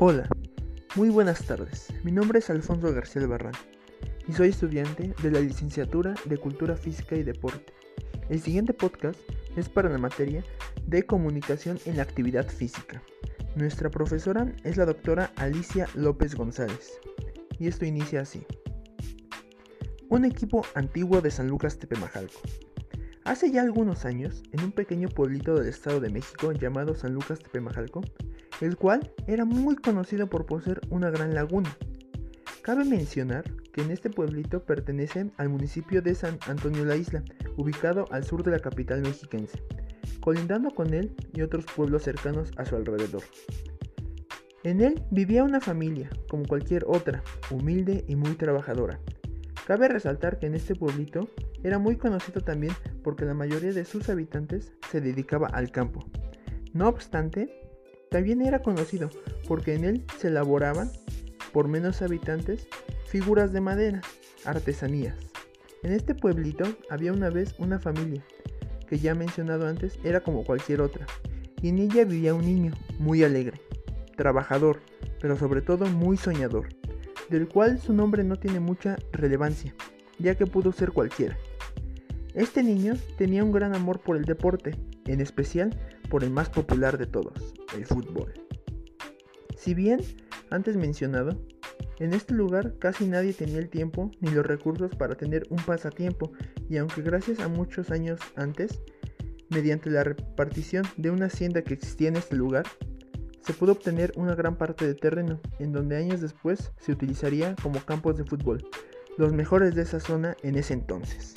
Hola, muy buenas tardes. Mi nombre es Alfonso García Barran y soy estudiante de la licenciatura de Cultura Física y Deporte. El siguiente podcast es para la materia de comunicación en la actividad física. Nuestra profesora es la doctora Alicia López González y esto inicia así. Un equipo antiguo de San Lucas Tepemajalco. Hace ya algunos años, en un pequeño pueblito del Estado de México llamado San Lucas Tepemajalco, el cual era muy conocido por poseer una gran laguna. Cabe mencionar que en este pueblito pertenece al municipio de San Antonio la Isla, ubicado al sur de la capital mexiquense, colindando con él y otros pueblos cercanos a su alrededor. En él vivía una familia, como cualquier otra, humilde y muy trabajadora. Cabe resaltar que en este pueblito era muy conocido también porque la mayoría de sus habitantes se dedicaba al campo. No obstante, también era conocido porque en él se elaboraban, por menos habitantes, figuras de madera, artesanías. En este pueblito había una vez una familia, que ya mencionado antes era como cualquier otra, y en ella vivía un niño muy alegre, trabajador, pero sobre todo muy soñador, del cual su nombre no tiene mucha relevancia, ya que pudo ser cualquiera. Este niño tenía un gran amor por el deporte, en especial por el más popular de todos, el fútbol. Si bien, antes mencionado, en este lugar casi nadie tenía el tiempo ni los recursos para tener un pasatiempo y aunque gracias a muchos años antes, mediante la repartición de una hacienda que existía en este lugar, se pudo obtener una gran parte de terreno, en donde años después se utilizaría como campos de fútbol, los mejores de esa zona en ese entonces.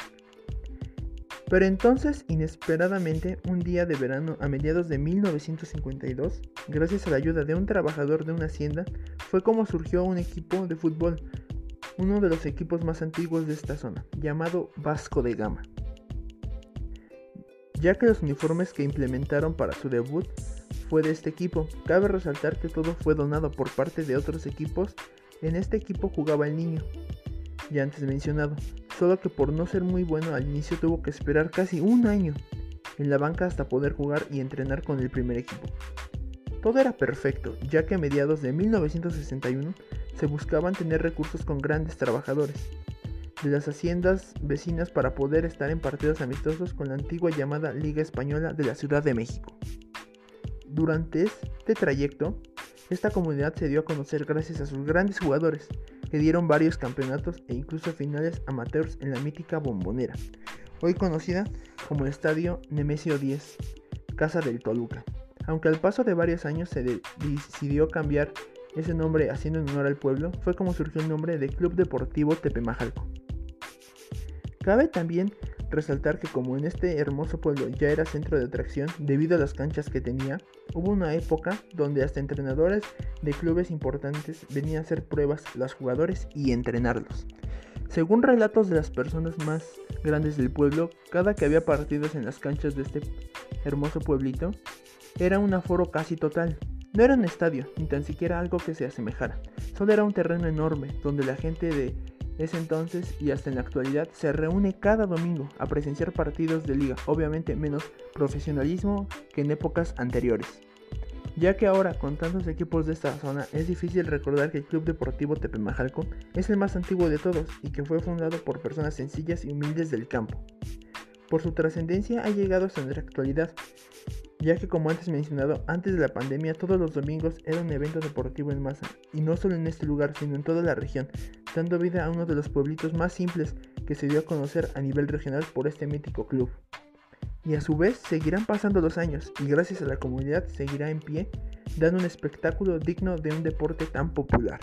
Pero entonces, inesperadamente, un día de verano a mediados de 1952, gracias a la ayuda de un trabajador de una hacienda, fue como surgió un equipo de fútbol, uno de los equipos más antiguos de esta zona, llamado Vasco de Gama. Ya que los uniformes que implementaron para su debut fue de este equipo, cabe resaltar que todo fue donado por parte de otros equipos. En este equipo jugaba el niño, ya antes mencionado, solo que por no ser muy bueno al inicio tuvo que esperar casi un año en la banca hasta poder jugar y entrenar con el primer equipo. Todo era perfecto, ya que a mediados de 1961 se buscaban tener recursos con grandes trabajadores de las haciendas vecinas para poder estar en partidos amistosos con la antigua llamada Liga Española de la Ciudad de México. Durante este trayecto, esta comunidad se dio a conocer gracias a sus grandes jugadores, que dieron varios campeonatos e incluso finales amateurs en la mítica Bombonera, hoy conocida como Estadio Nemesio 10, Casa del Toluca. Aunque al paso de varios años se decidió cambiar ese nombre haciendo en honor al pueblo, fue como surgió el nombre de Club Deportivo Tepemajalco. Cabe también resaltar que como en este hermoso pueblo ya era centro de atracción debido a las canchas que tenía, hubo una época donde hasta entrenadores de clubes importantes venían a hacer pruebas a los jugadores y entrenarlos. Según relatos de las personas más grandes del pueblo, cada que había partidos en las canchas de este hermoso pueblito, era un aforo casi total. No era un estadio, ni tan siquiera algo que se asemejara. Solo era un terreno enorme, donde la gente de ese entonces y hasta en la actualidad se reúne cada domingo a presenciar partidos de liga, obviamente menos profesionalismo que en épocas anteriores. Ya que ahora con tantos equipos de esta zona es difícil recordar que el Club Deportivo Tepemajalco es el más antiguo de todos y que fue fundado por personas sencillas y humildes del campo. Por su trascendencia ha llegado hasta nuestra actualidad, ya que como antes mencionado, antes de la pandemia todos los domingos era un evento deportivo en masa, y no solo en este lugar, sino en toda la región, dando vida a uno de los pueblitos más simples que se dio a conocer a nivel regional por este mítico club. Y a su vez seguirán pasando los años, y gracias a la comunidad seguirá en pie, dando un espectáculo digno de un deporte tan popular.